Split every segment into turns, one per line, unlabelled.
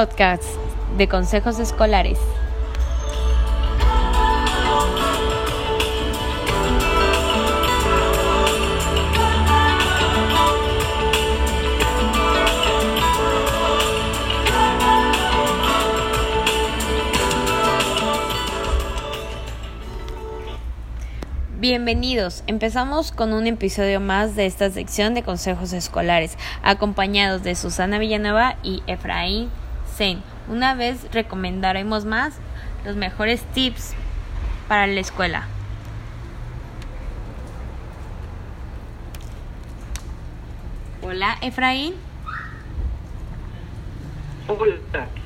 podcast de consejos escolares. Bienvenidos. Empezamos con un episodio más de esta sección de consejos escolares, acompañados de Susana Villanueva y Efraín Una vez recomendaremos más los mejores tips para la escuela. Hola, Efraín.
Hola,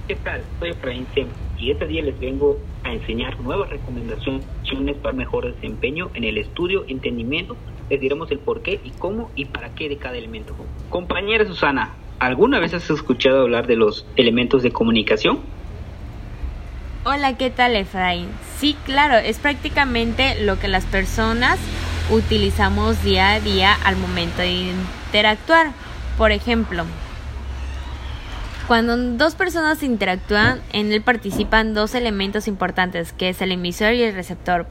¿qué tal? Soy Efraín Zen y este día les vengo a enseñar nuevas recomendaciones para mejor desempeño en el estudio, entendimiento. Les diremos el por qué y cómo y para qué de cada elemento. Compañera Susana, ¿alguna vez has escuchado hablar de los elementos de comunicación?
Hola, ¿qué tal Efraín? Sí, claro, es prácticamente lo que las personas utilizamos día a día al momento de interactuar. Por ejemplo, cuando dos personas interactúan, en él participan dos elementos importantes, que es el emisor y el receptor.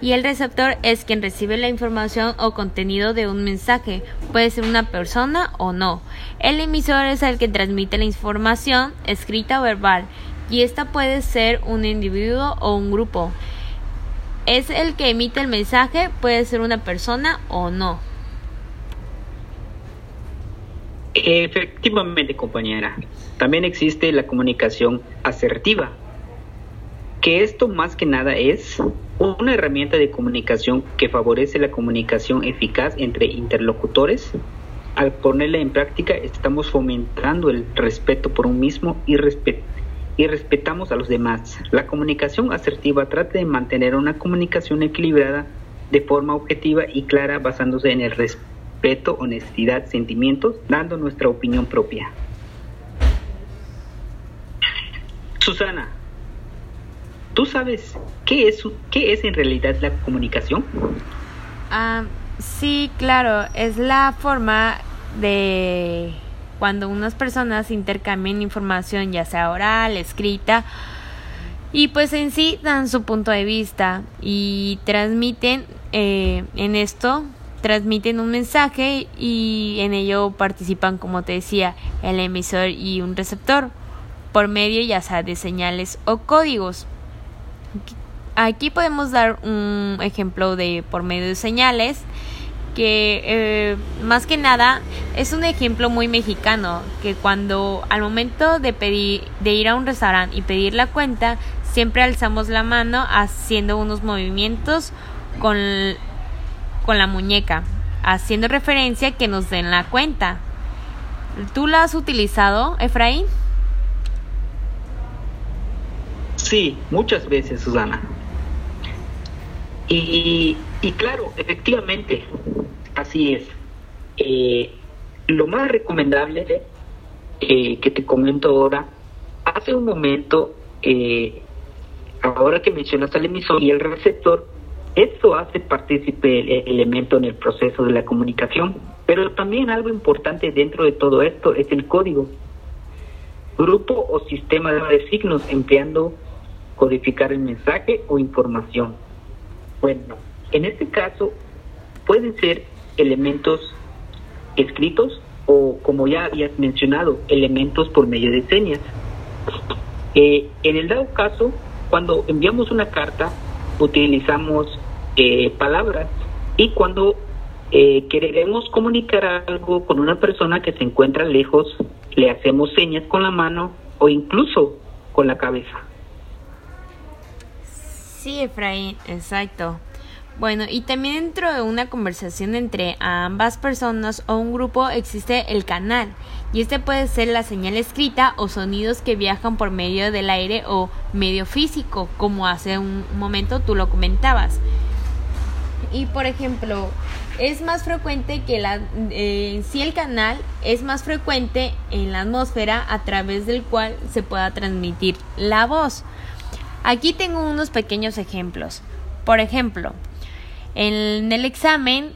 Y el receptor es quien recibe la información o contenido de un mensaje, puede ser una persona o no. El emisor es el que transmite la información escrita o verbal, y esta puede ser un individuo o un grupo. Es el que emite el mensaje, puede ser una persona o no.
Efectivamente, compañera. También existe la comunicación asertiva, que esto más que nada es una herramienta de comunicación que favorece la comunicación eficaz entre interlocutores. Al ponerla en práctica estamos fomentando el respeto por un mismo y, y respetamos a los demás. La comunicación asertiva trata de mantener una comunicación equilibrada de forma objetiva y clara basándose en el respeto respeto, honestidad, sentimientos, dando nuestra opinión propia. Susana, ¿tú sabes qué es, qué es en realidad la comunicación?
Ah, sí, claro, es la forma de cuando unas personas intercambian información, ya sea oral, escrita, y pues en sí dan su punto de vista y transmiten eh, en esto transmiten un mensaje y en ello participan, como te decía, el emisor y un receptor por medio ya sea de señales o códigos. Aquí podemos dar un ejemplo de por medio de señales que eh, más que nada es un ejemplo muy mexicano que cuando al momento de pedir de ir a un restaurante y pedir la cuenta siempre alzamos la mano haciendo unos movimientos con con la muñeca, haciendo referencia a que nos den la cuenta. ¿Tú la has utilizado, Efraín?
Sí, muchas veces, Susana. Y, y claro, efectivamente, así es. Eh, lo más recomendable eh, que te comento ahora, hace un momento, eh, ahora que mencionas al emisor y el receptor, esto hace partícipe el elemento en el proceso de la comunicación, pero también algo importante dentro de todo esto es el código. Grupo o sistema de signos empleando codificar el mensaje o información. Bueno, en este caso pueden ser elementos escritos o, como ya habías mencionado, elementos por medio de señas. Eh, en el dado caso, cuando enviamos una carta, utilizamos eh, palabras. Y cuando eh, queremos comunicar algo con una persona que se encuentra lejos, le hacemos señas con la mano o incluso con la cabeza.
Sí, Efraín, exacto. Bueno, y también dentro de una conversación entre ambas personas o un grupo existe el canal, y este puede ser la señal escrita o sonidos que viajan por medio del aire o medio físico, como hace un momento tú lo comentabas. Y por ejemplo, es más frecuente que la, eh, si el canal es más frecuente en la atmósfera a través del cual se pueda transmitir la voz. Aquí tengo unos pequeños ejemplos. Por ejemplo, en el examen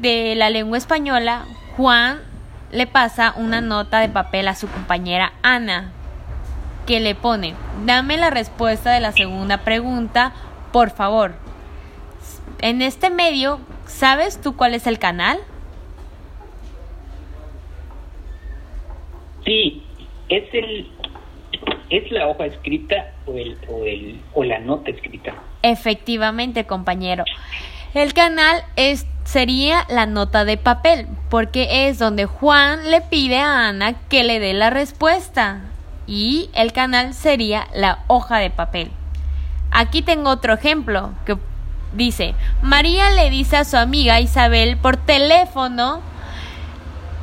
de la lengua española, Juan le pasa una nota de papel a su compañera Ana. que le pone, dame la respuesta de la segunda pregunta, por favor. En este medio, ¿sabes tú cuál es el canal?
Sí, es el es la hoja escrita o el o el o la nota escrita.
Efectivamente, compañero. El canal es sería la nota de papel, porque es donde Juan le pide a Ana que le dé la respuesta y el canal sería la hoja de papel. Aquí tengo otro ejemplo que dice, María le dice a su amiga Isabel por teléfono,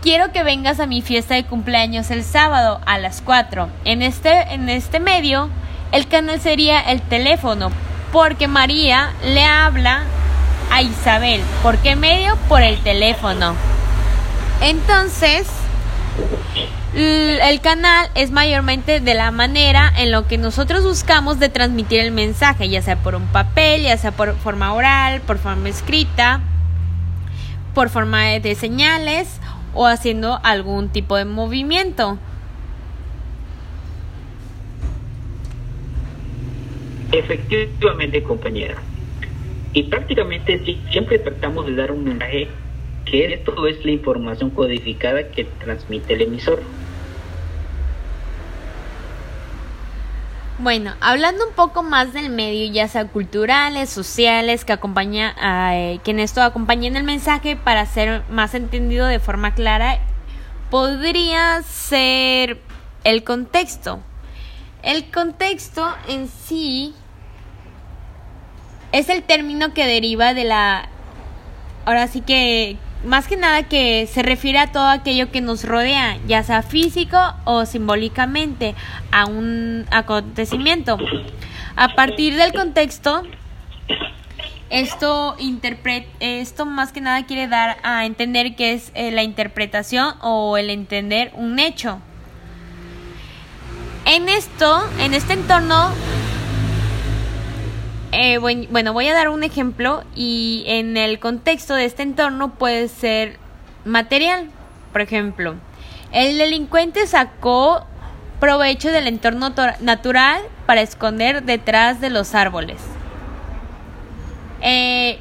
quiero que vengas a mi fiesta de cumpleaños el sábado a las 4. En este, en este medio, el canal sería el teléfono, porque María le habla a Isabel. ¿Por qué medio? Por el teléfono. Entonces, el canal es mayormente de la manera en lo que nosotros buscamos de transmitir el mensaje, ya sea por un papel, ya sea por forma oral, por forma escrita, por forma de señales o haciendo algún tipo de movimiento.
Efectivamente, compañera. Y prácticamente siempre tratamos de dar un mensaje que esto es la información codificada que transmite el emisor.
Bueno, hablando un poco más del medio, ya sea culturales, sociales, que acompaña eh, que en esto acompañen el mensaje para ser más entendido de forma clara, podría ser el contexto. El contexto en sí es el término que deriva de la ahora sí que más que nada que se refiere a todo aquello que nos rodea, ya sea físico o simbólicamente, a un acontecimiento. A partir del contexto, esto, esto más que nada quiere dar a entender que es eh, la interpretación o el entender un hecho. En esto, en este entorno, eh, bueno, voy a dar un ejemplo y en el contexto de este entorno puede ser material. Por ejemplo, el delincuente sacó provecho del entorno natural para esconder detrás de los árboles. Eh,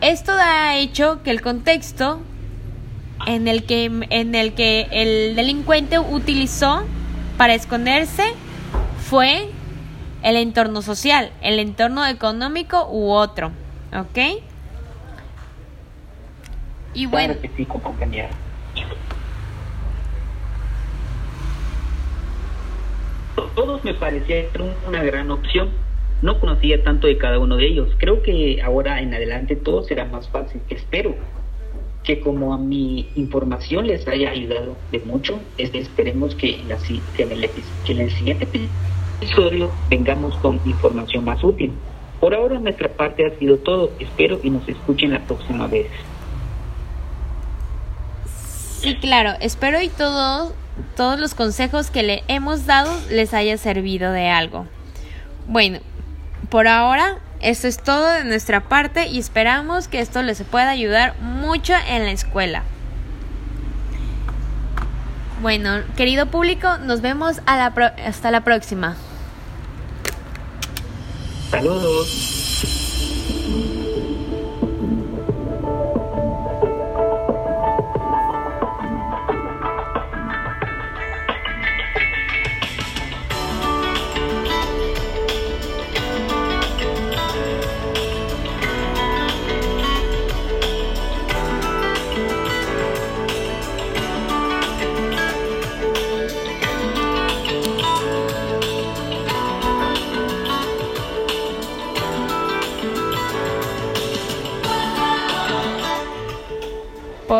esto ha hecho que el contexto en el que, en el que el delincuente utilizó para esconderse fue el entorno social, el entorno económico u otro. ¿Ok?
Y bueno. Todos me parecían una gran opción. No conocía tanto de cada uno de ellos. Creo que ahora en adelante todo será más fácil. Espero que como a mi información les haya ayudado de mucho, esperemos que en, la, que en, el, que en el siguiente episodio vengamos con información más útil. Por ahora nuestra parte ha sido todo. Espero y nos escuchen la próxima vez.
Sí, claro. Espero y todos todos los consejos que le hemos dado les haya servido de algo. Bueno, por ahora esto es todo de nuestra parte y esperamos que esto les pueda ayudar mucho en la escuela. Bueno, querido público, nos vemos hasta la próxima.
Saludos.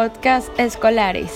Podcast escolares.